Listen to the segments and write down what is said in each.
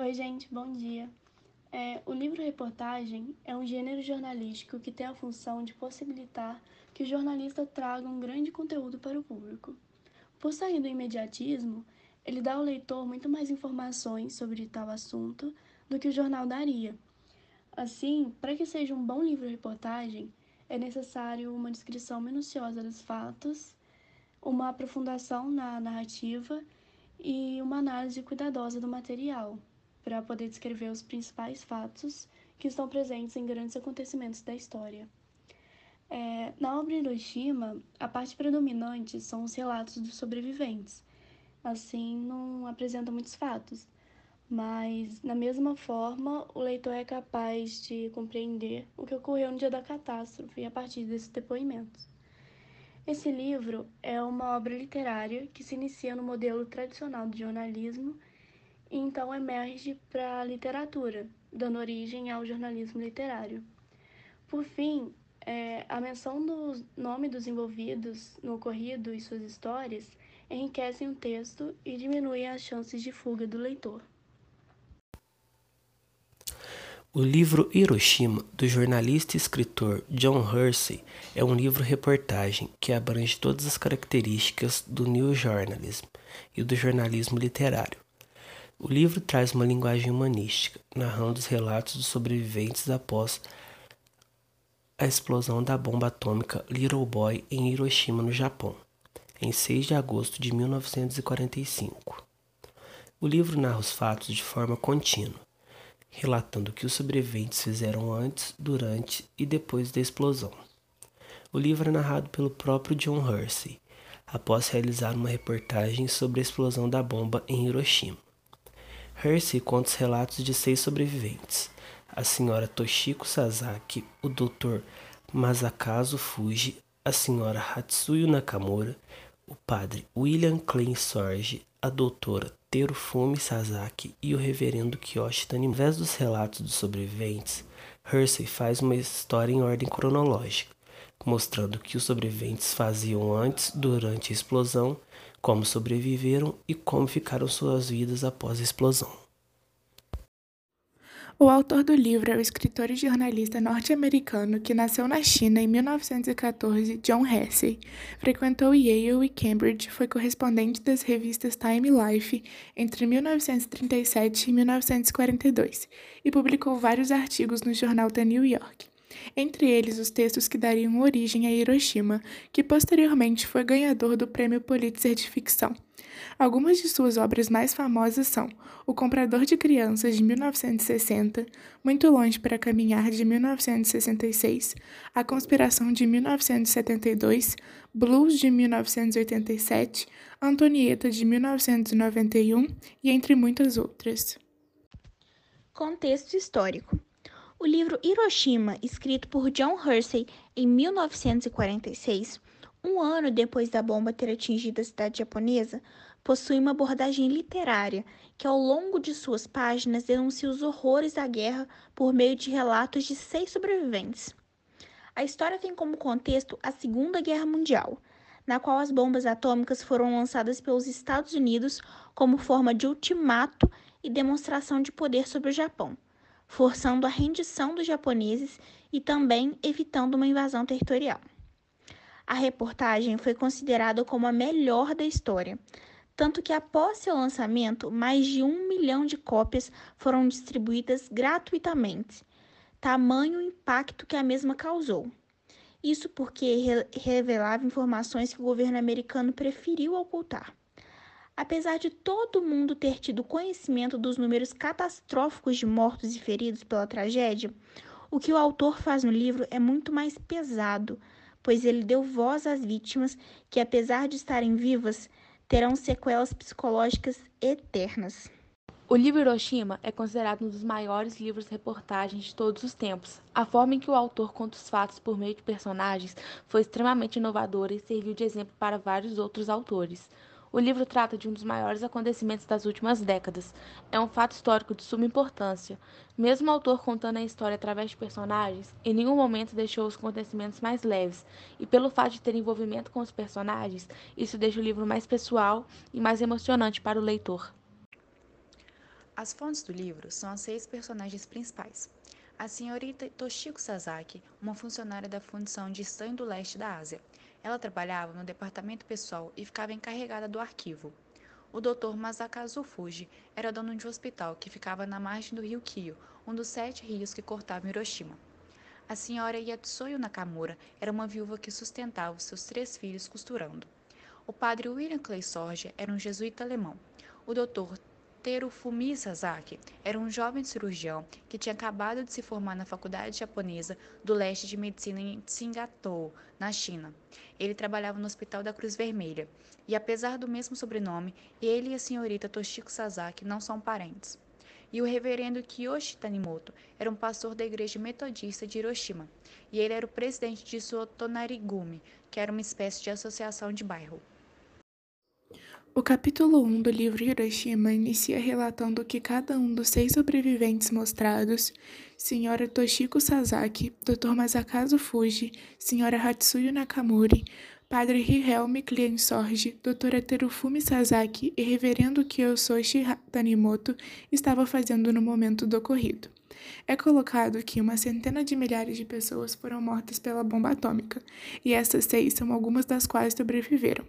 Oi, gente, bom dia. É, o livro-reportagem é um gênero jornalístico que tem a função de possibilitar que o jornalista traga um grande conteúdo para o público. Por sair do imediatismo, ele dá ao leitor muito mais informações sobre tal assunto do que o jornal daria. Assim, para que seja um bom livro-reportagem, é necessário uma descrição minuciosa dos fatos, uma aprofundação na narrativa e uma análise cuidadosa do material, para poder descrever os principais fatos que estão presentes em grandes acontecimentos da história. É, na obra Hiroshima, a parte predominante são os relatos dos sobreviventes. Assim, não apresenta muitos fatos, mas, na mesma forma, o leitor é capaz de compreender o que ocorreu no dia da catástrofe a partir desses depoimentos. Esse livro é uma obra literária que se inicia no modelo tradicional do jornalismo e então emerge para a literatura, dando origem ao jornalismo literário. Por fim, é, a menção do nome dos envolvidos no ocorrido e suas histórias enriquecem o texto e diminuem as chances de fuga do leitor. O livro Hiroshima, do jornalista e escritor John Hersey, é um livro-reportagem que abrange todas as características do New Journalism e do jornalismo literário. O livro traz uma linguagem humanística, narrando os relatos dos sobreviventes após a explosão da bomba atômica Little Boy em Hiroshima, no Japão, em 6 de agosto de 1945. O livro narra os fatos de forma contínua, relatando o que os sobreviventes fizeram antes, durante e depois da explosão. O livro é narrado pelo próprio John Hersey, após realizar uma reportagem sobre a explosão da bomba em Hiroshima. Hersey conta os relatos de seis sobreviventes: a senhora Toshiko Sasaki, o Dr. Masakazu Fuji, a senhora Hatsuyo Nakamura, o padre William Klein Sorge, a doutora Terufumi Sasaki e o reverendo Kiyoshi Tanimura. Ao invés dos relatos dos sobreviventes, Hersey faz uma história em ordem cronológica, mostrando o que os sobreviventes faziam antes, durante a explosão como sobreviveram e como ficaram suas vidas após a explosão. O autor do livro é o escritor e jornalista norte-americano que nasceu na China em 1914, John Hersey. Frequentou Yale e Cambridge, foi correspondente das revistas Time Life entre 1937 e 1942 e publicou vários artigos no jornal The New York entre eles os textos que dariam origem a Hiroshima, que posteriormente foi ganhador do Prêmio Pulitzer de Ficção. Algumas de suas obras mais famosas são O Comprador de Crianças, de 1960, Muito Longe para Caminhar, de 1966, A Conspiração, de 1972, Blues, de 1987, Antonieta, de 1991 e entre muitas outras. Contexto histórico. O livro Hiroshima, escrito por John Hersey em 1946, um ano depois da bomba ter atingido a cidade japonesa, possui uma abordagem literária que, ao longo de suas páginas, denuncia os horrores da guerra por meio de relatos de seis sobreviventes. A história tem como contexto a Segunda Guerra Mundial, na qual as bombas atômicas foram lançadas pelos Estados Unidos como forma de ultimato e demonstração de poder sobre o Japão forçando a rendição dos japoneses e também evitando uma invasão territorial. A reportagem foi considerada como a melhor da história, tanto que após seu lançamento, mais de um milhão de cópias foram distribuídas gratuitamente, tamanho impacto que a mesma causou. Isso porque revelava informações que o governo americano preferiu ocultar. Apesar de todo mundo ter tido conhecimento dos números catastróficos de mortos e feridos pela tragédia, o que o autor faz no livro é muito mais pesado, pois ele deu voz às vítimas que, apesar de estarem vivas, terão sequelas psicológicas eternas. O livro Hiroshima é considerado um dos maiores livros de reportagens de todos os tempos. A forma em que o autor conta os fatos por meio de personagens foi extremamente inovadora e serviu de exemplo para vários outros autores. O livro trata de um dos maiores acontecimentos das últimas décadas. É um fato histórico de suma importância. Mesmo o autor contando a história através de personagens, em nenhum momento deixou os acontecimentos mais leves, e pelo fato de ter envolvimento com os personagens, isso deixa o livro mais pessoal e mais emocionante para o leitor. As fontes do livro são as seis personagens principais. A senhorita Toshiko Sasaki, uma funcionária da Fundição de Estanho do Leste da Ásia. Ela trabalhava no departamento pessoal e ficava encarregada do arquivo. O Dr. Masakazu Fuji era dono de um hospital que ficava na margem do rio Kyo, um dos sete rios que cortavam Hiroshima. A senhora Yatsuyo Nakamura era uma viúva que sustentava seus três filhos costurando. O padre William Clay Sorge era um jesuíta alemão. O Dr. Terufumi Sasaki era um jovem cirurgião que tinha acabado de se formar na Faculdade Japonesa do Leste de Medicina em Tsingatou, na China. Ele trabalhava no Hospital da Cruz Vermelha, e apesar do mesmo sobrenome, ele e a senhorita Toshiko Sasaki não são parentes. E o reverendo Kiyoshi Tanimoto era um pastor da igreja metodista de Hiroshima, e ele era o presidente de Sotonarigumi, que era uma espécie de associação de bairro. O capítulo 1 do livro Hiroshima inicia relatando que cada um dos seis sobreviventes mostrados, Sra. Toshiko Sasaki, Dr. Masakazu Fuji, Sra. Hatsuyo Nakamuri, Padre Hihelme Kliensorge, Dra. Terufumi Sasaki e Reverendo Kiyososhi Tanimoto estavam fazendo no momento do ocorrido. É colocado que uma centena de milhares de pessoas foram mortas pela bomba atômica, e essas seis são algumas das quais sobreviveram.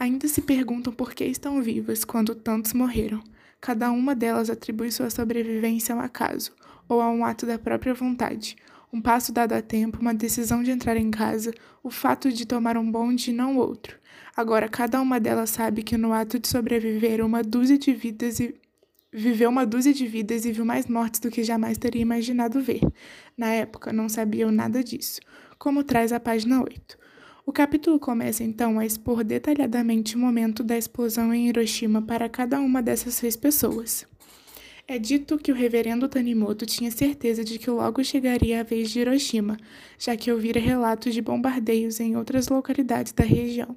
Ainda se perguntam por que estão vivas quando tantos morreram. Cada uma delas atribui sua sobrevivência ao acaso, ou a um ato da própria vontade. Um passo dado a tempo, uma decisão de entrar em casa, o fato de tomar um bonde e não outro. Agora, cada uma delas sabe que no ato de sobreviver uma dúzia de vidas e viveu uma dúzia de vidas e viu mais mortes do que jamais teria imaginado ver. Na época, não sabiam nada disso, como traz a página 8. O capítulo começa então a expor detalhadamente o momento da explosão em Hiroshima para cada uma dessas seis pessoas. É dito que o reverendo Tanimoto tinha certeza de que logo chegaria a vez de Hiroshima, já que ouvira relatos de bombardeios em outras localidades da região.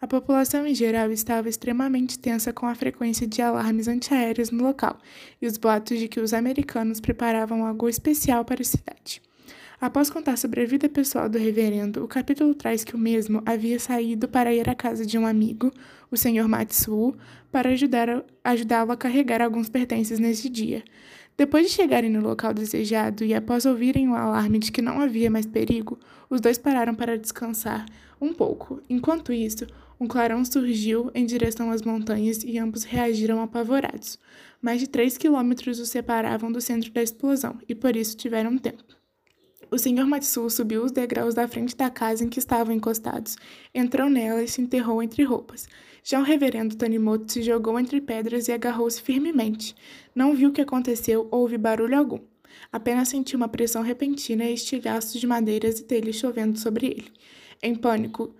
A população em geral estava extremamente tensa com a frequência de alarmes antiaéreos no local e os boatos de que os americanos preparavam algo especial para a cidade. Após contar sobre a vida pessoal do reverendo, o capítulo traz que o mesmo havia saído para ir à casa de um amigo, o Sr. Matsuo, para ajudá-lo a carregar alguns pertences nesse dia. Depois de chegarem no local desejado e após ouvirem o alarme de que não havia mais perigo, os dois pararam para descansar um pouco. Enquanto isso, um clarão surgiu em direção às montanhas e ambos reagiram apavorados. Mais de três quilômetros os separavam do centro da explosão e por isso tiveram tempo. O senhor Matsu subiu os degraus da frente da casa em que estavam encostados, entrou nela e se enterrou entre roupas. Já o reverendo Tanimoto se jogou entre pedras e agarrou-se firmemente. Não viu o que aconteceu ou ouviu barulho algum. Apenas sentiu uma pressão repentina e estilhaços de madeiras e telhas chovendo sobre ele. Em pânico,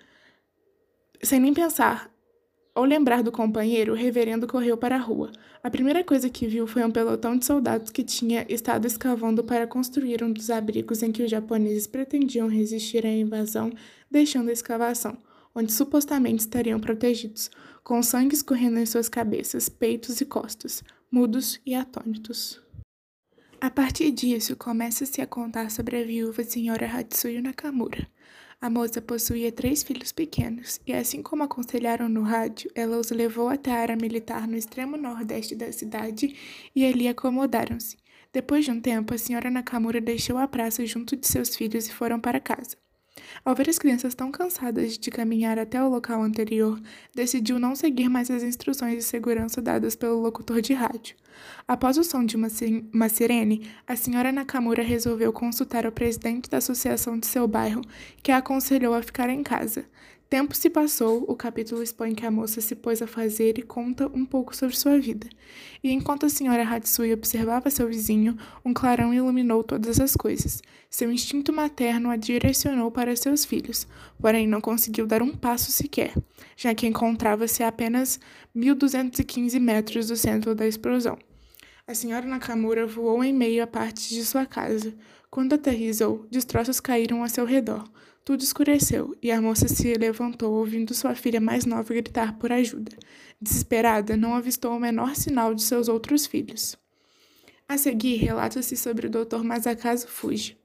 sem nem pensar, ao lembrar do companheiro, o reverendo correu para a rua. A primeira coisa que viu foi um pelotão de soldados que tinha estado escavando para construir um dos abrigos em que os japoneses pretendiam resistir à invasão, deixando a escavação, onde supostamente estariam protegidos, com sangue escorrendo em suas cabeças, peitos e costas, mudos e atônitos. A partir disso, começa-se a contar sobre a viúva senhora Hatsuyo Nakamura. A moça possuía três filhos pequenos, e assim como aconselharam no rádio, ela os levou até a área militar no extremo nordeste da cidade e ali acomodaram-se. Depois de um tempo, a senhora Nakamura deixou a praça junto de seus filhos e foram para casa. Ao ver as crianças tão cansadas de caminhar até o local anterior, decidiu não seguir mais as instruções de segurança dadas pelo locutor de rádio. Após o som de uma, uma sirene, a senhora Nakamura resolveu consultar o presidente da associação de seu bairro, que a aconselhou a ficar em casa. Tempo se passou, o capítulo expõe que a moça se pôs a fazer e conta um pouco sobre sua vida. E enquanto a senhora Hatsui observava seu vizinho, um clarão iluminou todas as coisas. Seu instinto materno a direcionou para seus filhos, porém não conseguiu dar um passo sequer, já que encontrava-se a apenas 1215 metros do centro da explosão. A senhora Nakamura voou em meio a partes de sua casa. Quando aterrizou, destroços caíram a seu redor. Tudo escureceu e a moça se levantou ouvindo sua filha mais nova gritar por ajuda. Desesperada, não avistou o menor sinal de seus outros filhos. A seguir, relata-se sobre o Dr. Masakazu Fuji.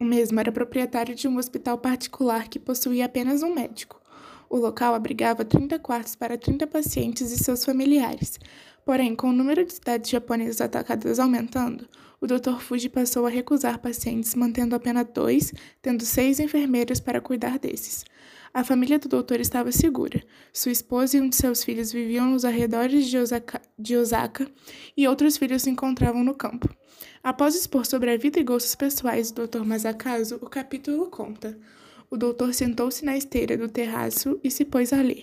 O mesmo era proprietário de um hospital particular que possuía apenas um médico. O local abrigava 30 quartos para 30 pacientes e seus familiares. Porém, com o número de cidades japonesas atacadas aumentando, o Dr. Fuji passou a recusar pacientes, mantendo apenas dois, tendo seis enfermeiros para cuidar desses. A família do doutor estava segura. Sua esposa e um de seus filhos viviam nos arredores de Osaka, de Osaka e outros filhos se encontravam no campo. Após expor sobre a vida e gostos pessoais do Dr. Masakazu, o capítulo conta. O doutor sentou-se na esteira do terraço e se pôs a ler.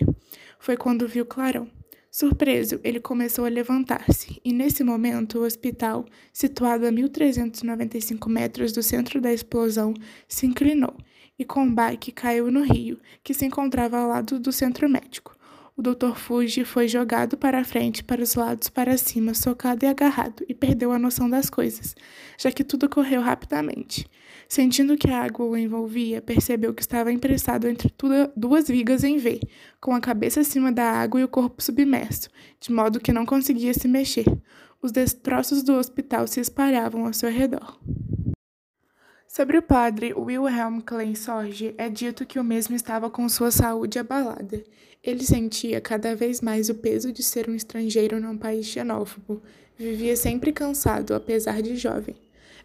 Foi quando viu clarão. Surpreso, ele começou a levantar-se, e nesse momento o hospital, situado a 1395 metros do centro da explosão, se inclinou e com o bike caiu no rio, que se encontrava ao lado do centro médico. O Dr. Fuji foi jogado para a frente, para os lados, para cima, socado e agarrado, e perdeu a noção das coisas, já que tudo correu rapidamente. Sentindo que a água o envolvia, percebeu que estava emprestado entre duas vigas em V, com a cabeça acima da água e o corpo submerso, de modo que não conseguia se mexer. Os destroços do hospital se espalhavam ao seu redor. Sobre o padre Wilhelm Klein Sorge, é dito que o mesmo estava com sua saúde abalada. Ele sentia cada vez mais o peso de ser um estrangeiro num país xenófobo. Vivia sempre cansado, apesar de jovem.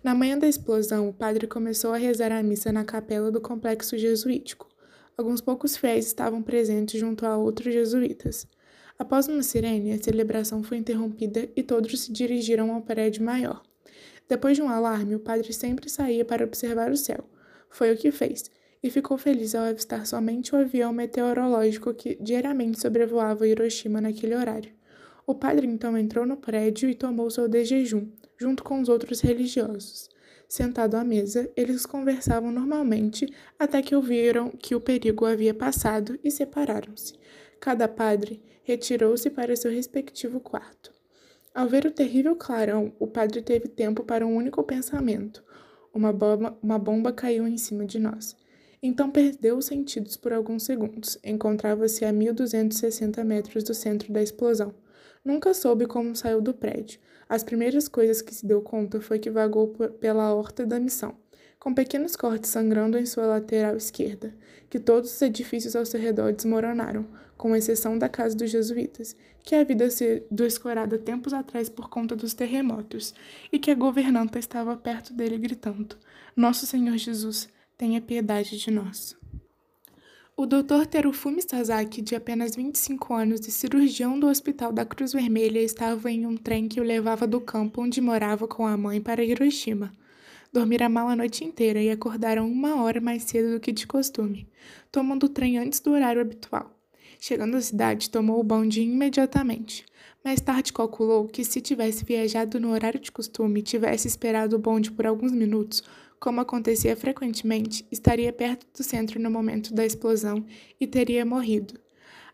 Na manhã da explosão, o padre começou a rezar a missa na capela do complexo jesuítico. Alguns poucos fiéis estavam presentes junto a outros jesuítas. Após uma sirene, a celebração foi interrompida e todos se dirigiram ao prédio maior. Depois de um alarme, o padre sempre saía para observar o céu. Foi o que fez, e ficou feliz ao avistar somente o avião meteorológico que diariamente sobrevoava Hiroshima naquele horário. O padre então entrou no prédio e tomou seu desjejum, junto com os outros religiosos. Sentado à mesa, eles conversavam normalmente até que ouviram que o perigo havia passado e separaram-se. Cada padre retirou-se para seu respectivo quarto. Ao ver o terrível clarão, o padre teve tempo para um único pensamento. Uma bomba, uma bomba caiu em cima de nós. Então perdeu os sentidos por alguns segundos. Encontrava-se a 1260 metros do centro da explosão. Nunca soube como saiu do prédio. As primeiras coisas que se deu conta foi que vagou pela horta da missão com pequenos cortes sangrando em sua lateral esquerda, que todos os edifícios ao seu redor desmoronaram, com exceção da casa dos jesuítas, que havia sido escorada tempos atrás por conta dos terremotos, e que a governanta estava perto dele gritando: Nosso Senhor Jesus, tenha piedade de nós. O Dr. Terufumi Sasaki, de apenas 25 anos e cirurgião do Hospital da Cruz Vermelha, estava em um trem que o levava do campo onde morava com a mãe para Hiroshima. Dormiram mal a noite inteira e acordaram uma hora mais cedo do que de costume, tomando o trem antes do horário habitual. Chegando à cidade, tomou o bonde imediatamente. Mais tarde calculou que se tivesse viajado no horário de costume e tivesse esperado o bonde por alguns minutos, como acontecia frequentemente, estaria perto do centro no momento da explosão e teria morrido.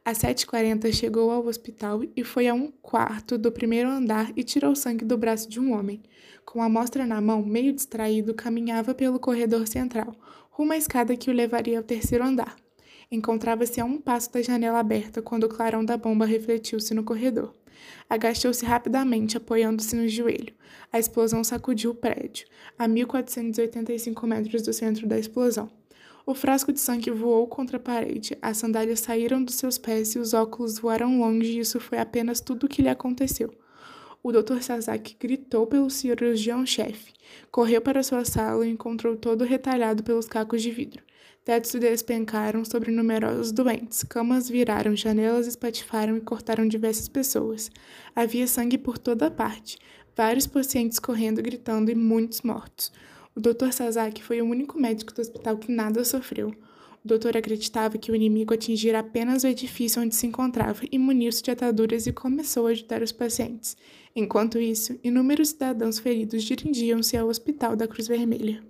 Às 7h40 chegou ao hospital e foi a um quarto do primeiro andar e tirou sangue do braço de um homem. Com a amostra na mão, meio distraído, caminhava pelo corredor central, rumo à escada que o levaria ao terceiro andar. Encontrava-se a um passo da janela aberta quando o clarão da bomba refletiu-se no corredor. Agachou-se rapidamente, apoiando-se no joelho. A explosão sacudiu o prédio, a 1485 metros do centro da explosão. O frasco de sangue voou contra a parede, as sandálias saíram dos seus pés e os óculos voaram longe, e isso foi apenas tudo o que lhe aconteceu. O Dr. Sasaki gritou pelo cirurgião-chefe, correu para sua sala e encontrou todo retalhado pelos cacos de vidro. Tetos despencaram sobre numerosos doentes, camas viraram, janelas espatifaram e cortaram diversas pessoas. Havia sangue por toda parte, vários pacientes correndo, gritando e muitos mortos. O Dr. Sasaki foi o único médico do hospital que nada sofreu. O doutor acreditava que o inimigo atingira apenas o edifício onde se encontrava e muniu-se de ataduras e começou a ajudar os pacientes. Enquanto isso, inúmeros cidadãos feridos dirigiam-se ao hospital da Cruz Vermelha.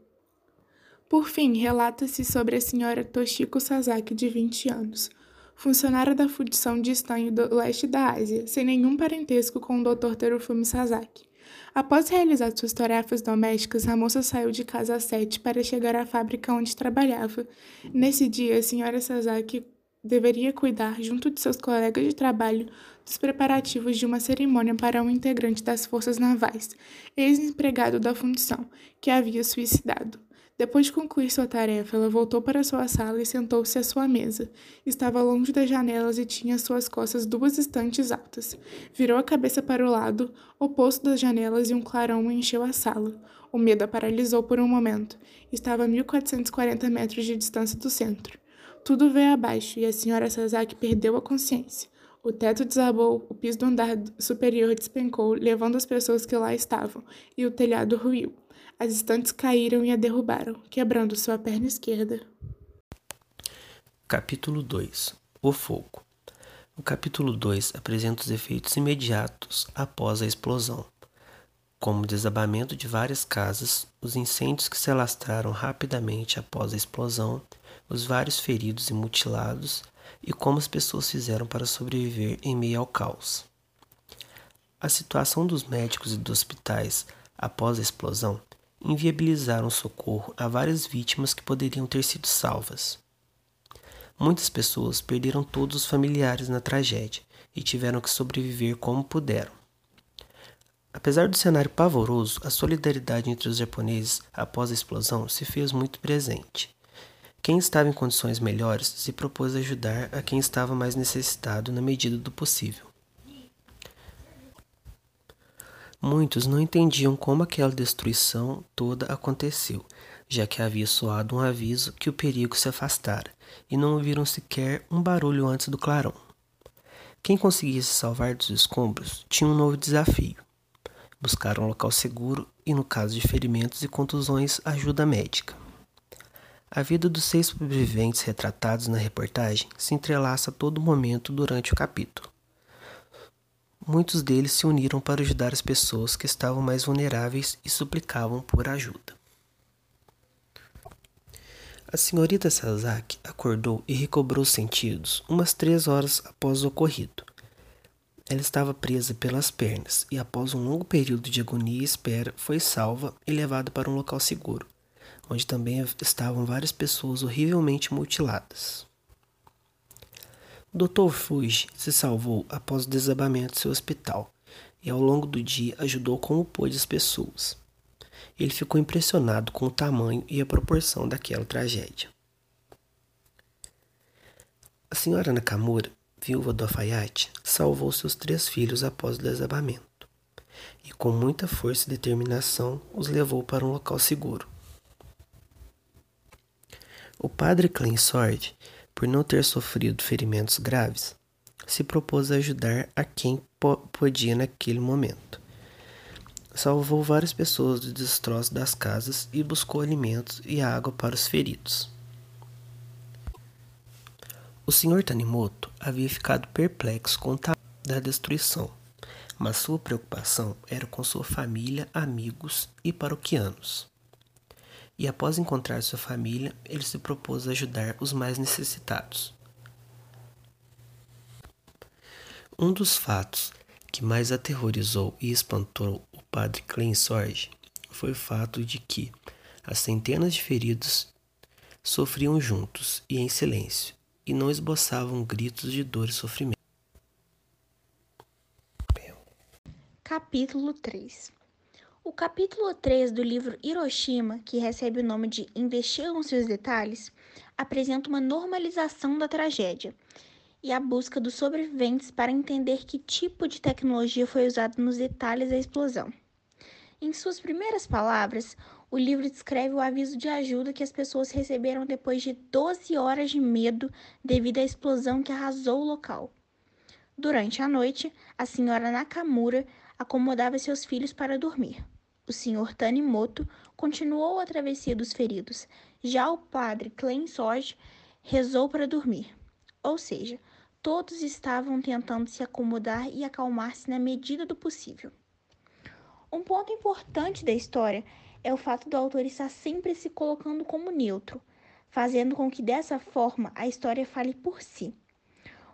Por fim, relata-se sobre a senhora Toshiko Sasaki, de 20 anos, funcionária da fundição de estanho do leste da Ásia, sem nenhum parentesco com o Dr. Terufumi Sasaki. Após realizar suas tarefas domésticas, a moça saiu de casa às sete para chegar à fábrica onde trabalhava. Nesse dia, a senhora Sasaki deveria cuidar, junto de seus colegas de trabalho, dos preparativos de uma cerimônia para um integrante das forças navais, ex-empregado da fundição, que havia suicidado. Depois de concluir sua tarefa, ela voltou para sua sala e sentou-se à sua mesa. Estava longe das janelas e tinha às suas costas duas estantes altas. Virou a cabeça para o lado oposto das janelas e um clarão encheu a sala. O medo a paralisou por um momento. Estava a 1440 metros de distância do centro. Tudo veio abaixo e a senhora Sasaki perdeu a consciência. O teto desabou, o piso do andar superior despencou, levando as pessoas que lá estavam, e o telhado ruiu. As estantes caíram e a derrubaram, quebrando sua perna esquerda. Capítulo 2 O fogo. O capítulo 2 apresenta os efeitos imediatos após a explosão, como o desabamento de várias casas, os incêndios que se alastraram rapidamente após a explosão, os vários feridos e mutilados e como as pessoas fizeram para sobreviver em meio ao caos. A situação dos médicos e dos hospitais após a explosão inviabilizaram socorro a várias vítimas que poderiam ter sido salvas. Muitas pessoas perderam todos os familiares na tragédia e tiveram que sobreviver como puderam. Apesar do cenário pavoroso, a solidariedade entre os japoneses após a explosão se fez muito presente. Quem estava em condições melhores se propôs a ajudar a quem estava mais necessitado na medida do possível. Muitos não entendiam como aquela destruição toda aconteceu, já que havia soado um aviso que o perigo se afastara, e não ouviram sequer um barulho antes do clarão. Quem conseguisse salvar dos escombros tinha um novo desafio: buscar um local seguro e, no caso de ferimentos e contusões, ajuda médica. A vida dos seis sobreviventes retratados na reportagem se entrelaça a todo momento durante o capítulo. Muitos deles se uniram para ajudar as pessoas que estavam mais vulneráveis e suplicavam por ajuda. A senhorita Sasaki acordou e recobrou os sentidos umas três horas após o ocorrido. Ela estava presa pelas pernas e, após um longo período de agonia e espera, foi salva e levada para um local seguro, onde também estavam várias pessoas horrivelmente mutiladas. Dr. Fuji se salvou após o desabamento de seu hospital e ao longo do dia ajudou como pôde as pessoas. Ele ficou impressionado com o tamanho e a proporção daquela tragédia. A senhora Nakamura, viúva do alfaiate, salvou seus três filhos após o desabamento e, com muita força e determinação, os levou para um local seguro. O padre Sword, por não ter sofrido ferimentos graves, se propôs a ajudar a quem podia naquele momento. Salvou várias pessoas do destroço das casas e buscou alimentos e água para os feridos. O Sr. Tanimoto havia ficado perplexo com o da destruição, mas sua preocupação era com sua família, amigos e paroquianos e após encontrar sua família, ele se propôs a ajudar os mais necessitados. Um dos fatos que mais aterrorizou e espantou o padre Sorge foi o fato de que as centenas de feridos sofriam juntos e em silêncio, e não esboçavam gritos de dor e sofrimento. Capítulo 3 o capítulo 3 do livro Hiroshima, que recebe o nome de Investigam-se os detalhes, apresenta uma normalização da tragédia e a busca dos sobreviventes para entender que tipo de tecnologia foi usada nos detalhes da explosão. Em suas primeiras palavras, o livro descreve o aviso de ajuda que as pessoas receberam depois de 12 horas de medo devido à explosão que arrasou o local. Durante a noite, a senhora Nakamura acomodava seus filhos para dormir. O Sr. Tanimoto continuou a travessia dos feridos. Já o padre Klein Sorge rezou para dormir. Ou seja, todos estavam tentando se acomodar e acalmar-se na medida do possível. Um ponto importante da história é o fato do autor estar sempre se colocando como neutro, fazendo com que dessa forma a história fale por si.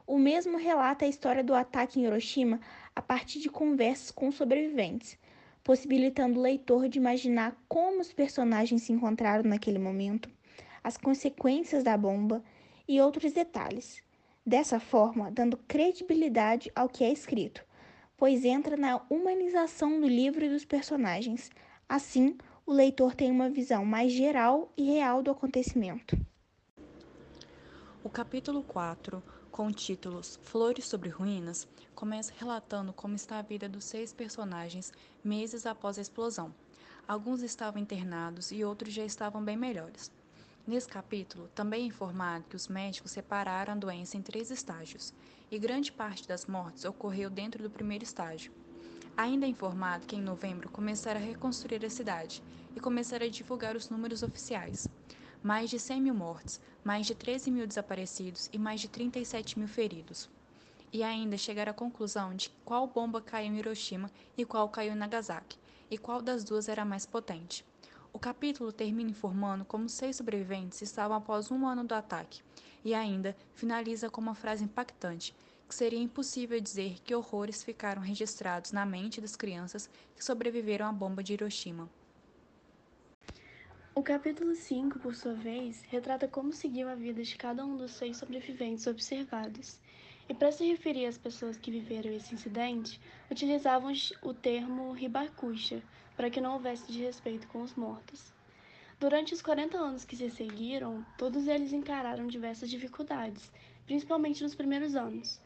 O mesmo relata a história do ataque em Hiroshima a partir de conversas com sobreviventes, possibilitando o leitor de imaginar como os personagens se encontraram naquele momento, as consequências da bomba e outros detalhes. Dessa forma, dando credibilidade ao que é escrito, pois entra na humanização do livro e dos personagens. Assim, o leitor tem uma visão mais geral e real do acontecimento. O capítulo 4, com títulos Flores sobre Ruínas, começa relatando como está a vida dos seis personagens meses após a explosão. Alguns estavam internados e outros já estavam bem melhores. Nesse capítulo, também é informado que os médicos separaram a doença em três estágios, e grande parte das mortes ocorreu dentro do primeiro estágio. Ainda é informado que em novembro começaram a reconstruir a cidade e começaram a divulgar os números oficiais mais de 100 mil mortes, mais de 13 mil desaparecidos e mais de 37 mil feridos. E ainda chegar à conclusão de qual bomba caiu em Hiroshima e qual caiu em Nagasaki, e qual das duas era mais potente. O capítulo termina informando como seis sobreviventes estavam após um ano do ataque, e ainda finaliza com uma frase impactante, que seria impossível dizer que horrores ficaram registrados na mente das crianças que sobreviveram à bomba de Hiroshima. O capítulo 5, por sua vez, retrata como seguiu a vida de cada um dos seis sobreviventes observados. E para se referir às pessoas que viveram esse incidente, utilizavam o termo ribacuxa, para que não houvesse desrespeito com os mortos. Durante os 40 anos que se seguiram, todos eles encararam diversas dificuldades, principalmente nos primeiros anos.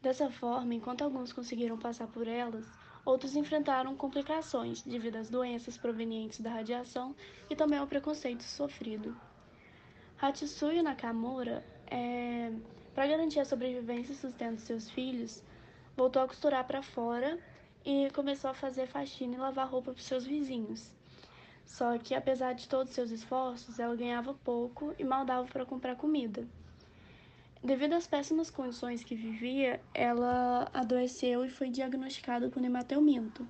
Dessa forma, enquanto alguns conseguiram passar por elas, Outros enfrentaram complicações devido às doenças provenientes da radiação e também ao preconceito sofrido. Hatsuya Nakamura, é, para garantir a sobrevivência e sustento seus filhos, voltou a costurar para fora e começou a fazer faxina e lavar roupa para seus vizinhos. Só que, apesar de todos seus esforços, ela ganhava pouco e mal dava para comprar comida. Devido às péssimas condições que vivia, ela adoeceu e foi diagnosticada com hemateuminto.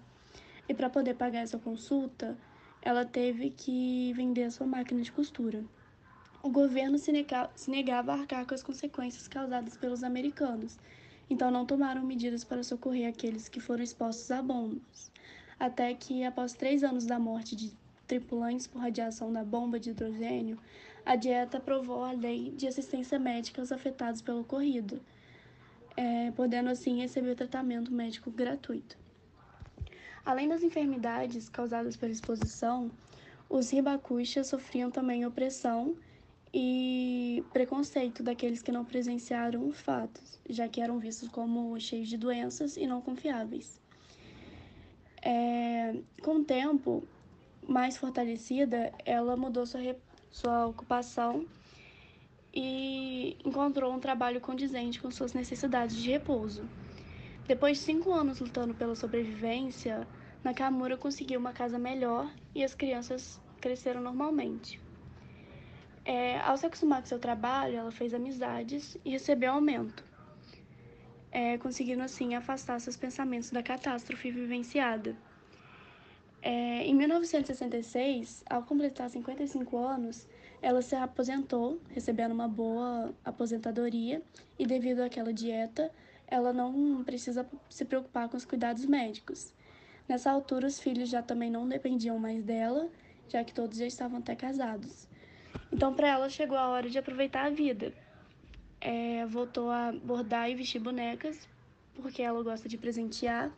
E para poder pagar essa consulta, ela teve que vender a sua máquina de costura. O governo se, se negava a arcar com as consequências causadas pelos americanos, então não tomaram medidas para socorrer aqueles que foram expostos a bombas. Até que, após três anos da morte de tripulantes por radiação da bomba de hidrogênio, a dieta aprovou a lei de assistência médica aos afetados pelo ocorrido, é, podendo assim receber tratamento médico gratuito. Além das enfermidades causadas pela exposição, os ribacuxas sofriam também opressão e preconceito daqueles que não presenciaram os fatos, já que eram vistos como cheios de doenças e não confiáveis. É, com o tempo, mais fortalecida, ela mudou sua sua ocupação e encontrou um trabalho condizente com suas necessidades de repouso. Depois de cinco anos lutando pela sobrevivência, Nakamura conseguiu uma casa melhor e as crianças cresceram normalmente. É, ao se acostumar com seu trabalho, ela fez amizades e recebeu aumento, é, conseguindo assim afastar seus pensamentos da catástrofe vivenciada. É, em 1966, ao completar 55 anos, ela se aposentou, recebendo uma boa aposentadoria, e devido àquela dieta, ela não precisa se preocupar com os cuidados médicos. Nessa altura, os filhos já também não dependiam mais dela, já que todos já estavam até casados. Então, para ela, chegou a hora de aproveitar a vida. É, voltou a bordar e vestir bonecas, porque ela gosta de presentear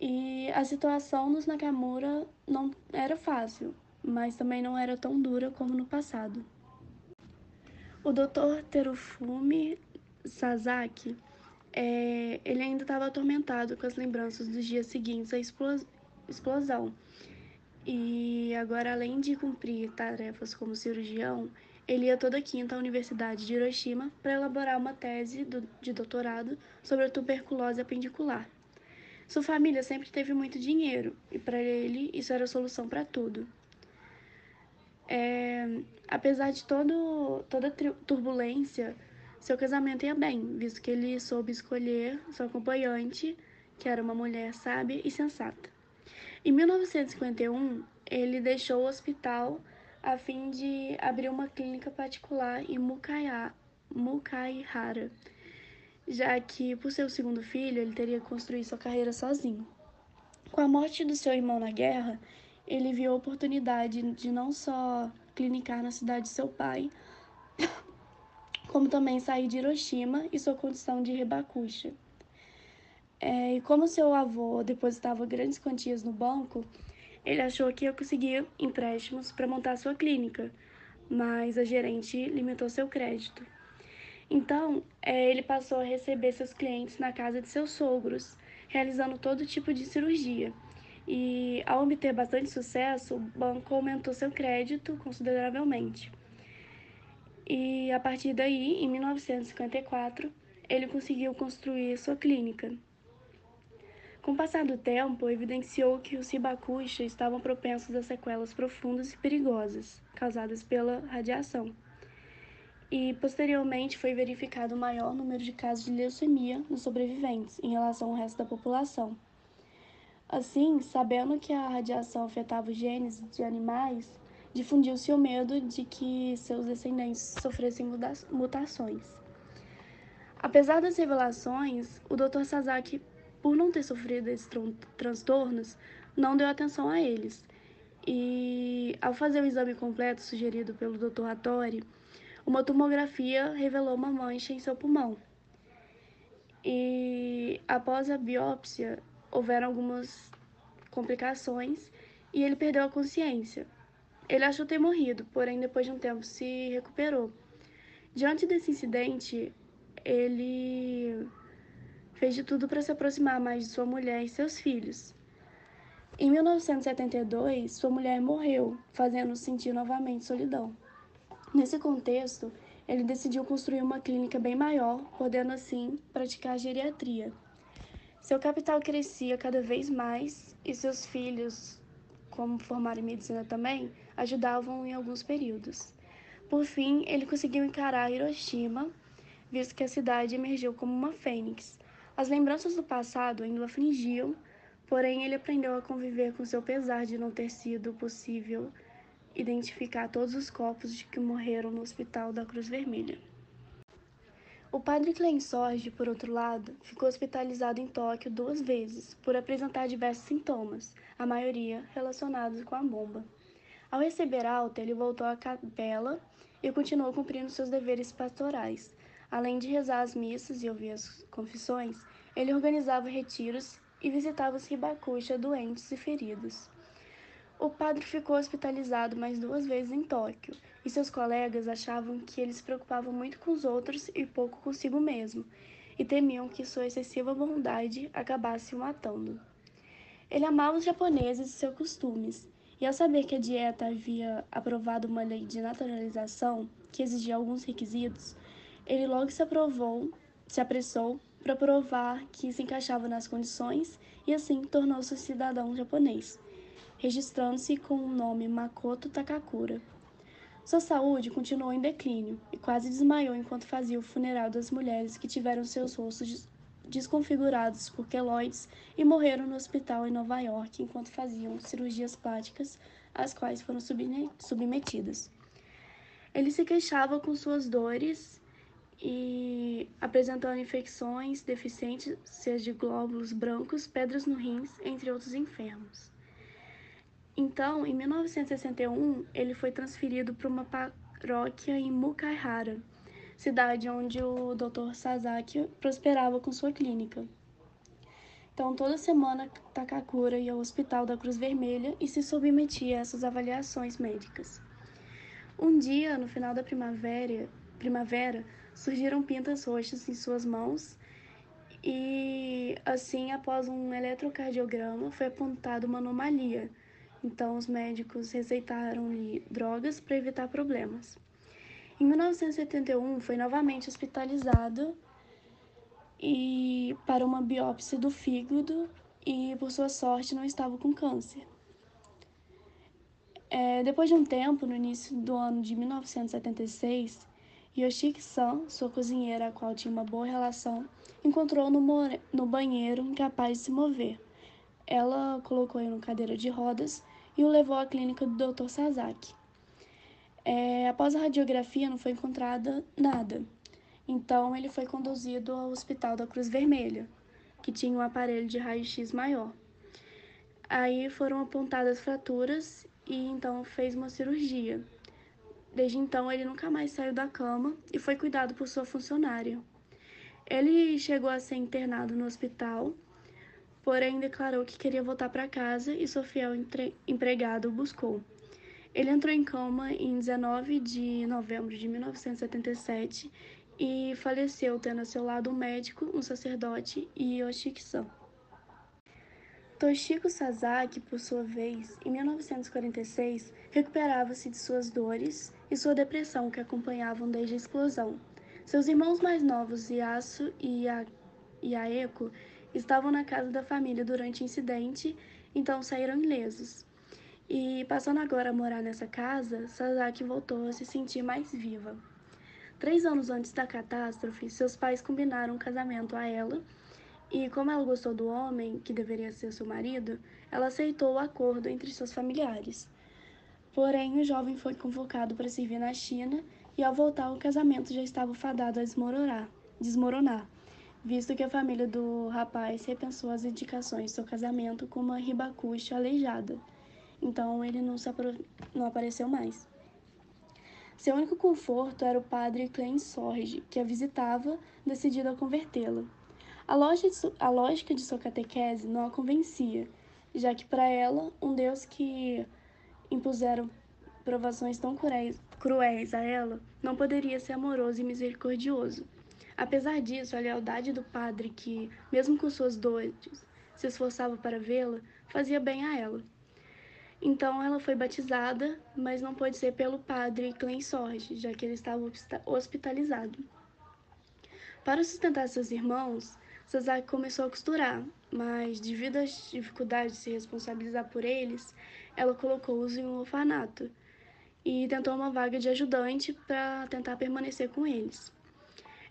e a situação dos Nakamura não era fácil, mas também não era tão dura como no passado. O Dr. Terufumi Sasaki, é, ele ainda estava atormentado com as lembranças dos dias seguintes à explosão. E agora, além de cumprir tarefas como cirurgião, ele ia toda quinta à Universidade de Hiroshima para elaborar uma tese do, de doutorado sobre a tuberculose apendicular. Sua família sempre teve muito dinheiro e para ele isso era a solução para tudo. É, apesar de todo, toda turbulência, seu casamento ia bem, visto que ele soube escolher sua acompanhante, que era uma mulher sábia e sensata. Em 1951, ele deixou o hospital a fim de abrir uma clínica particular em Mukaihara, já que, por ser o segundo filho, ele teria que construir sua carreira sozinho. Com a morte do seu irmão na guerra, ele viu a oportunidade de não só clinicar na cidade de seu pai, como também sair de Hiroshima e sua condição de rebacuxa. É, e como seu avô depositava grandes quantias no banco, ele achou que ia conseguir empréstimos para montar sua clínica, mas a gerente limitou seu crédito. Então, é, ele passou a receber seus clientes na casa de seus sogros, realizando todo tipo de cirurgia. E, ao obter bastante sucesso, o banco aumentou seu crédito consideravelmente. E, a partir daí, em 1954, ele conseguiu construir sua clínica. Com o passar do tempo, evidenciou que os ribacuxa estavam propensos a sequelas profundas e perigosas, causadas pela radiação. E, posteriormente, foi verificado o maior número de casos de leucemia nos sobreviventes em relação ao resto da população. Assim, sabendo que a radiação afetava os genes de animais, difundiu-se o medo de que seus descendentes sofressem mutações. Apesar das revelações, o Dr. Sasaki por não ter sofrido esses transtornos, não deu atenção a eles. E ao fazer o exame completo sugerido pelo Dr. Hattori, uma tomografia revelou uma mancha em seu pulmão. E após a biópsia, houveram algumas complicações e ele perdeu a consciência. Ele achou ter morrido, porém depois de um tempo se recuperou. Diante desse incidente, ele fez de tudo para se aproximar mais de sua mulher e seus filhos. Em 1972, sua mulher morreu, fazendo-o sentir novamente solidão. Nesse contexto, ele decidiu construir uma clínica bem maior, podendo assim praticar geriatria. Seu capital crescia cada vez mais e seus filhos, como formaram em medicina também, ajudavam em alguns períodos. Por fim, ele conseguiu encarar Hiroshima, visto que a cidade emergiu como uma fênix, as lembranças do passado ainda o afligiam, porém ele aprendeu a conviver com seu pesar de não ter sido possível identificar todos os corpos de que morreram no hospital da Cruz Vermelha. O padre Klein Sorge, por outro lado, ficou hospitalizado em Tóquio duas vezes por apresentar diversos sintomas, a maioria relacionados com a bomba. Ao receber alta, ele voltou à capela e continuou cumprindo seus deveres pastorais, Além de rezar as missas e ouvir as confissões, ele organizava retiros e visitava os ribacuxa doentes e feridos. O padre ficou hospitalizado mais duas vezes em Tóquio, e seus colegas achavam que ele se preocupava muito com os outros e pouco consigo mesmo, e temiam que sua excessiva bondade acabasse o matando. Ele amava os japoneses e seus costumes, e ao saber que a dieta havia aprovado uma lei de naturalização que exigia alguns requisitos, ele logo se aprovou, se apressou para provar que se encaixava nas condições e assim tornou-se cidadão japonês, registrando-se com o nome Makoto Takakura. Sua saúde continuou em declínio e quase desmaiou enquanto fazia o funeral das mulheres que tiveram seus rostos desconfigurados por queloides e morreram no hospital em Nova York enquanto faziam cirurgias plásticas às quais foram submetidas. Ele se queixava com suas dores e apresentando infecções, deficiências de glóbulos brancos, pedras no rins, entre outros enfermos. Então, em 1961, ele foi transferido para uma paróquia em Mukaihara, cidade onde o Dr. Sasaki prosperava com sua clínica. Então, toda semana, Takakura ia ao Hospital da Cruz Vermelha e se submetia a essas avaliações médicas. Um dia, no final da primavera, primavera surgiram pintas roxas em suas mãos e, assim, após um eletrocardiograma, foi apontada uma anomalia. Então, os médicos receitaram-lhe drogas para evitar problemas. Em 1971, foi novamente hospitalizado e para uma biópsia do fígado e, por sua sorte, não estava com câncer. É, depois de um tempo, no início do ano de 1976, Yoshiki-san, sua cozinheira, a qual tinha uma boa relação, encontrou no, no banheiro incapaz de se mover. Ela colocou em cadeira de rodas e o levou à clínica do Dr. Sasaki. É, após a radiografia, não foi encontrada nada. Então, ele foi conduzido ao Hospital da Cruz Vermelha, que tinha um aparelho de raio-x maior. Aí foram apontadas fraturas e então fez uma cirurgia. Desde então, ele nunca mais saiu da cama e foi cuidado por sua funcionária. Ele chegou a ser internado no hospital porém declarou que queria voltar para casa e seu fiel empregado o buscou. Ele entrou em coma em 19 de novembro de 1977 e faleceu, tendo a seu lado um médico, um sacerdote e Yoshiki-san. Toshiko Sasaki, por sua vez, em 1946, recuperava-se de suas dores e sua depressão que acompanhavam desde a explosão. Seus irmãos mais novos, Yasu e, a... Estavam na casa da família durante o incidente, então saíram ilesos. E passando agora a morar nessa casa, Sasaki voltou a se sentir mais viva. Três anos antes da catástrofe, seus pais combinaram um casamento a ela e como ela gostou do homem, que deveria ser seu marido, ela aceitou o acordo entre seus familiares. Porém, o jovem foi convocado para servir na China e, ao voltar, o casamento já estava fadado a desmoronar, desmoronar visto que a família do rapaz repensou as indicações do casamento com uma ribacuxa aleijada. Então, ele não, apro... não apareceu mais. Seu único conforto era o padre Klein Sorge, que a visitava, decidido a convertê-la. A, lógica de sua catequese não a convencia, já que para ela, um Deus que impuseram provações tão cruéis a ela não poderia ser amoroso e misericordioso. Apesar disso, a lealdade do padre, que, mesmo com suas dores, se esforçava para vê-la, fazia bem a ela. Então ela foi batizada, mas não pôde ser pelo padre Clensorge, já que ele estava hospitalizado. Para sustentar seus irmãos, Sasaki começou a costurar, mas devido às dificuldades de se responsabilizar por eles, ela colocou-os em um orfanato e tentou uma vaga de ajudante para tentar permanecer com eles.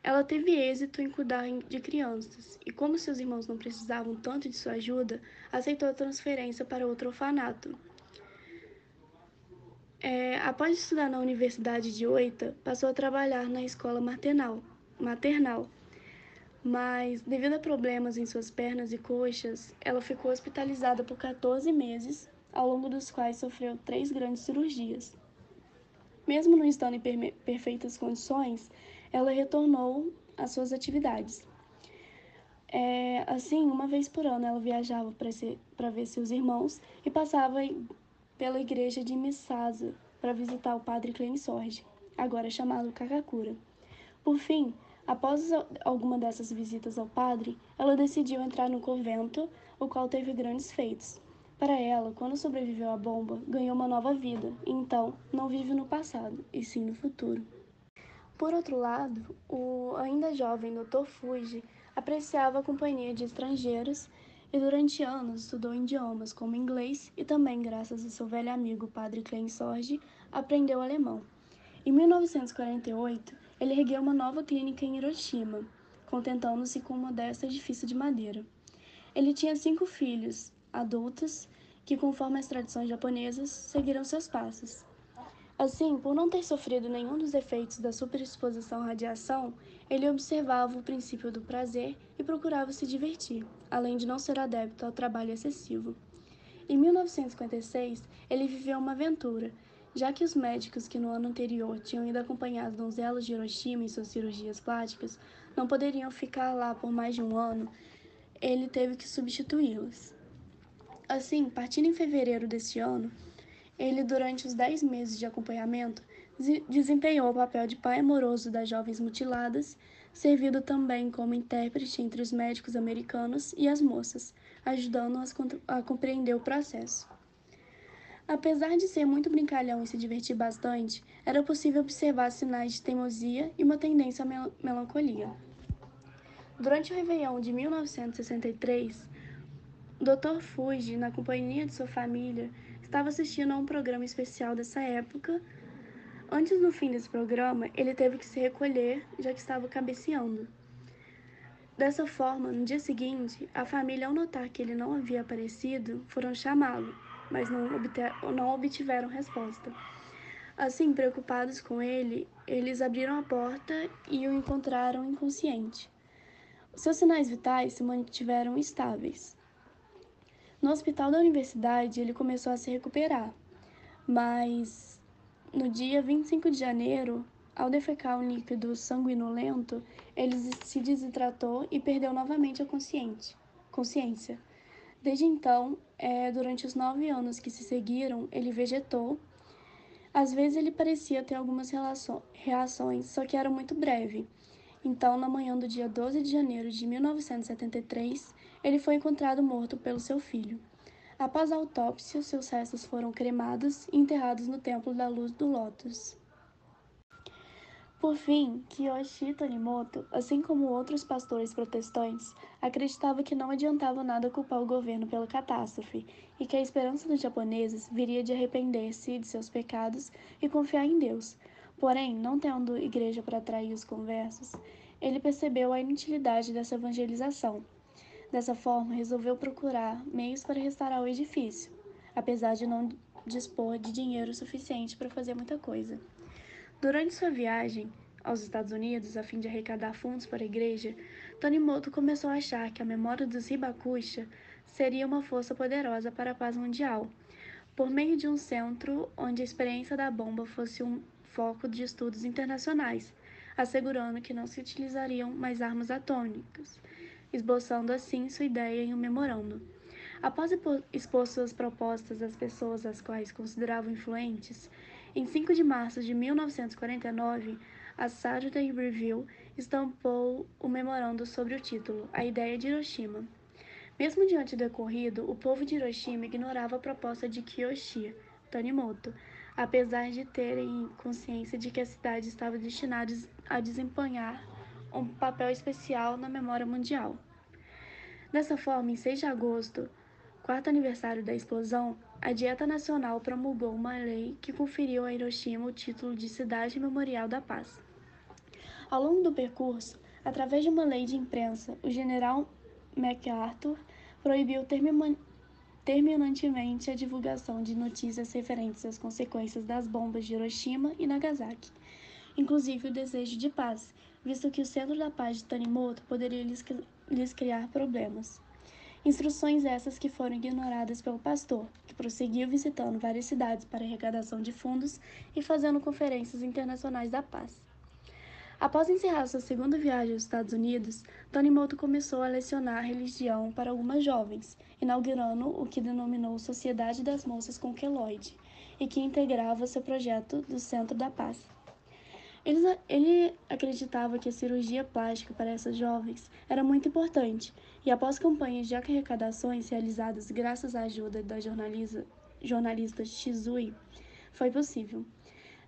Ela teve êxito em cuidar de crianças e, como seus irmãos não precisavam tanto de sua ajuda, aceitou a transferência para outro orfanato. É, após estudar na Universidade de Oita, passou a trabalhar na escola maternal, maternal mas devido a problemas em suas pernas e coxas, ela ficou hospitalizada por 14 meses, ao longo dos quais sofreu três grandes cirurgias. Mesmo não estando em perfeitas condições, ela retornou às suas atividades. É, assim, uma vez por ano ela viajava para ver seus irmãos e passava pela igreja de Misasa para visitar o padre Clem Sorge, agora chamado Kakakura. Por fim, Após alguma dessas visitas ao padre, ela decidiu entrar no convento, o qual teve grandes feitos. Para ela, quando sobreviveu à bomba, ganhou uma nova vida, então não vive no passado, e sim no futuro. Por outro lado, o ainda jovem Dr. Fuji apreciava a companhia de estrangeiros e durante anos estudou idiomas como inglês e também, graças a seu velho amigo Padre Klein Sorge, aprendeu alemão. Em 1948, ele ergueu uma nova clínica em Hiroshima, contentando-se com um modesto edifício de madeira. Ele tinha cinco filhos, adultos, que, conforme as tradições japonesas, seguiram seus passos. Assim, por não ter sofrido nenhum dos efeitos da superexposição à radiação, ele observava o princípio do prazer e procurava se divertir, além de não ser adepto ao trabalho excessivo. Em 1956, ele viveu uma aventura já que os médicos que no ano anterior tinham ido acompanhar as donzelas de Hiroshima em suas cirurgias plásticas não poderiam ficar lá por mais de um ano, ele teve que substituí-los. Assim, partindo em fevereiro deste ano, ele, durante os dez meses de acompanhamento, desempenhou o papel de pai amoroso das jovens mutiladas, servindo também como intérprete entre os médicos americanos e as moças, ajudando-as a compreender o processo. Apesar de ser muito brincalhão e se divertir bastante, era possível observar sinais de teimosia e uma tendência à mel melancolia. Durante o Réveillon de 1963, Dr. Fuji, na companhia de sua família, estava assistindo a um programa especial dessa época. Antes do fim desse programa, ele teve que se recolher, já que estava cabeceando. Dessa forma, no dia seguinte, a família, ao notar que ele não havia aparecido, foram chamá-lo mas não, não obtiveram resposta. Assim, preocupados com ele, eles abriram a porta e o encontraram inconsciente. Seus sinais vitais se mantiveram estáveis. No hospital da universidade, ele começou a se recuperar, mas no dia 25 de janeiro, ao defecar um líquido sanguinolento, ele se desidratou e perdeu novamente a consciência. Desde então, é, durante os nove anos que se seguiram, ele vegetou. Às vezes ele parecia ter algumas reações, só que era muito breve. Então, na manhã do dia 12 de janeiro de 1973, ele foi encontrado morto pelo seu filho. Após a autópsia, seus restos foram cremados e enterrados no Templo da Luz do Lótus. Por fim, Kiyoshi Tanimoto, assim como outros pastores protestantes, acreditava que não adiantava nada culpar o governo pela catástrofe e que a esperança dos japoneses viria de arrepender-se de seus pecados e confiar em Deus. Porém, não tendo igreja para atrair os conversos, ele percebeu a inutilidade dessa evangelização. Dessa forma, resolveu procurar meios para restaurar o edifício, apesar de não dispor de dinheiro suficiente para fazer muita coisa. Durante sua viagem aos Estados Unidos a fim de arrecadar fundos para a igreja, Tanimoto começou a achar que a memória dos Hibakusha seria uma força poderosa para a paz mundial, por meio de um centro onde a experiência da bomba fosse um foco de estudos internacionais, assegurando que não se utilizariam mais armas atômicas, esboçando assim sua ideia em um memorando. Após expor suas propostas às pessoas as quais consideravam influentes, em 5 de março de 1949, a Saturday Review estampou o memorando sobre o título A Ideia de Hiroshima. Mesmo diante do ocorrido, o povo de Hiroshima ignorava a proposta de Kiyoshi Tanimoto, apesar de terem consciência de que a cidade estava destinada a desempenhar um papel especial na memória mundial. Dessa forma, em 6 de agosto, quarto aniversário da explosão, a Dieta Nacional promulgou uma lei que conferiu a Hiroshima o título de Cidade Memorial da Paz. Ao longo do percurso, através de uma lei de imprensa, o general MacArthur proibiu terminantemente a divulgação de notícias referentes às consequências das bombas de Hiroshima e Nagasaki, inclusive o desejo de paz, visto que o centro da paz de Tanimoto poderia lhes, criar problemas. Instruções essas que foram ignoradas pelo pastor, que prosseguiu visitando várias cidades para arrecadação de fundos e fazendo conferências internacionais da paz. Após encerrar sua segunda viagem aos Estados Unidos, Tanimoto começou a lecionar religião para algumas jovens, inaugurando o que denominou Sociedade das Moças com Queloide, e que integrava seu projeto do Centro da Paz. Ele, ele acreditava que a cirurgia plástica para essas jovens era muito importante, e após campanhas de arrecadações realizadas graças à ajuda da jornalista, jornalista Shizui, foi possível.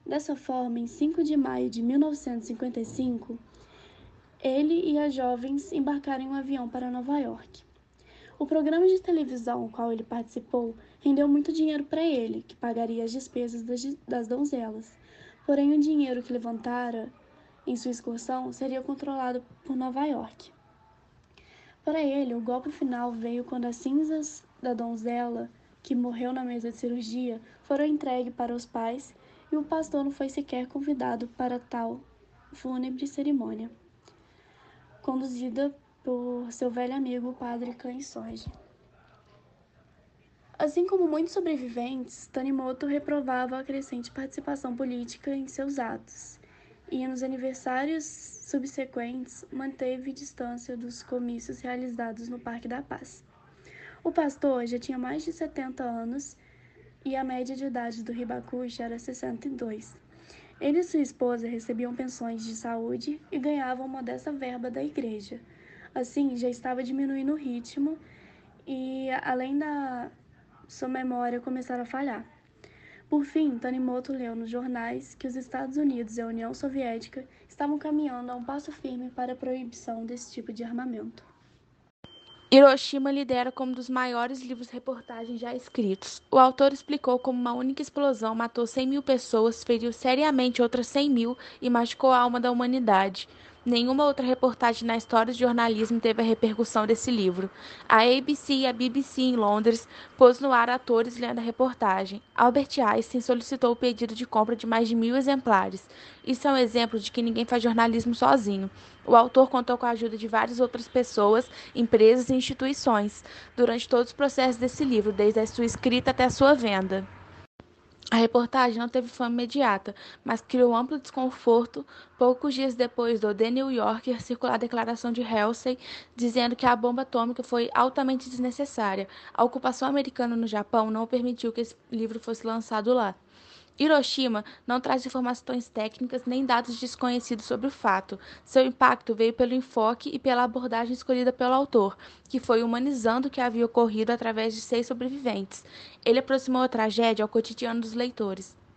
Dessa forma, em 5 de maio de 1955, ele e as jovens embarcaram em um avião para Nova York. O programa de televisão ao qual ele participou rendeu muito dinheiro para ele, que pagaria as despesas das, das donzelas Porém, o dinheiro que levantara em sua excursão seria controlado por Nova York. Para ele, o golpe final veio quando as cinzas da donzela, que morreu na mesa de cirurgia, foram entregues para os pais e o pastor não foi sequer convidado para tal fúnebre cerimônia, conduzida por seu velho amigo, o padre Cães. Assim como muitos sobreviventes, Tanimoto reprovava a crescente participação política em seus atos, e nos aniversários subsequentes manteve distância dos comícios realizados no Parque da Paz. O pastor já tinha mais de 70 anos e a média de idade do Hibakushi era 62. Ele e sua esposa recebiam pensões de saúde e ganhavam modesta verba da igreja. Assim, já estava diminuindo o ritmo e, além da sua memória começara a falhar. Por fim, Tanimoto leu nos jornais que os Estados Unidos e a União Soviética estavam caminhando a um passo firme para a proibição desse tipo de armamento. Hiroshima lidera como um dos maiores livros-reportagens já escritos. O autor explicou como uma única explosão matou 100 mil pessoas, feriu seriamente outras 100 mil e machucou a alma da humanidade. Nenhuma outra reportagem na história do jornalismo teve a repercussão desse livro. A ABC e a BBC em Londres pôs no ar atores lendo a reportagem. Albert Einstein solicitou o pedido de compra de mais de mil exemplares. Isso é um exemplo de que ninguém faz jornalismo sozinho. O autor contou com a ajuda de várias outras pessoas, empresas e instituições durante todos os processos desse livro, desde a sua escrita até a sua venda. A reportagem não teve fama imediata, mas criou amplo desconforto poucos dias depois do The New Yorker circular a declaração de Halsey dizendo que a bomba atômica foi altamente desnecessária. A ocupação americana no Japão não permitiu que esse livro fosse lançado lá. Hiroshima não traz informações técnicas nem dados desconhecidos sobre o fato. Seu impacto veio pelo enfoque e pela abordagem escolhida pelo autor, que foi humanizando o que havia ocorrido através de seis sobreviventes. Ele aproximou a tragédia ao cotidiano dos leitores.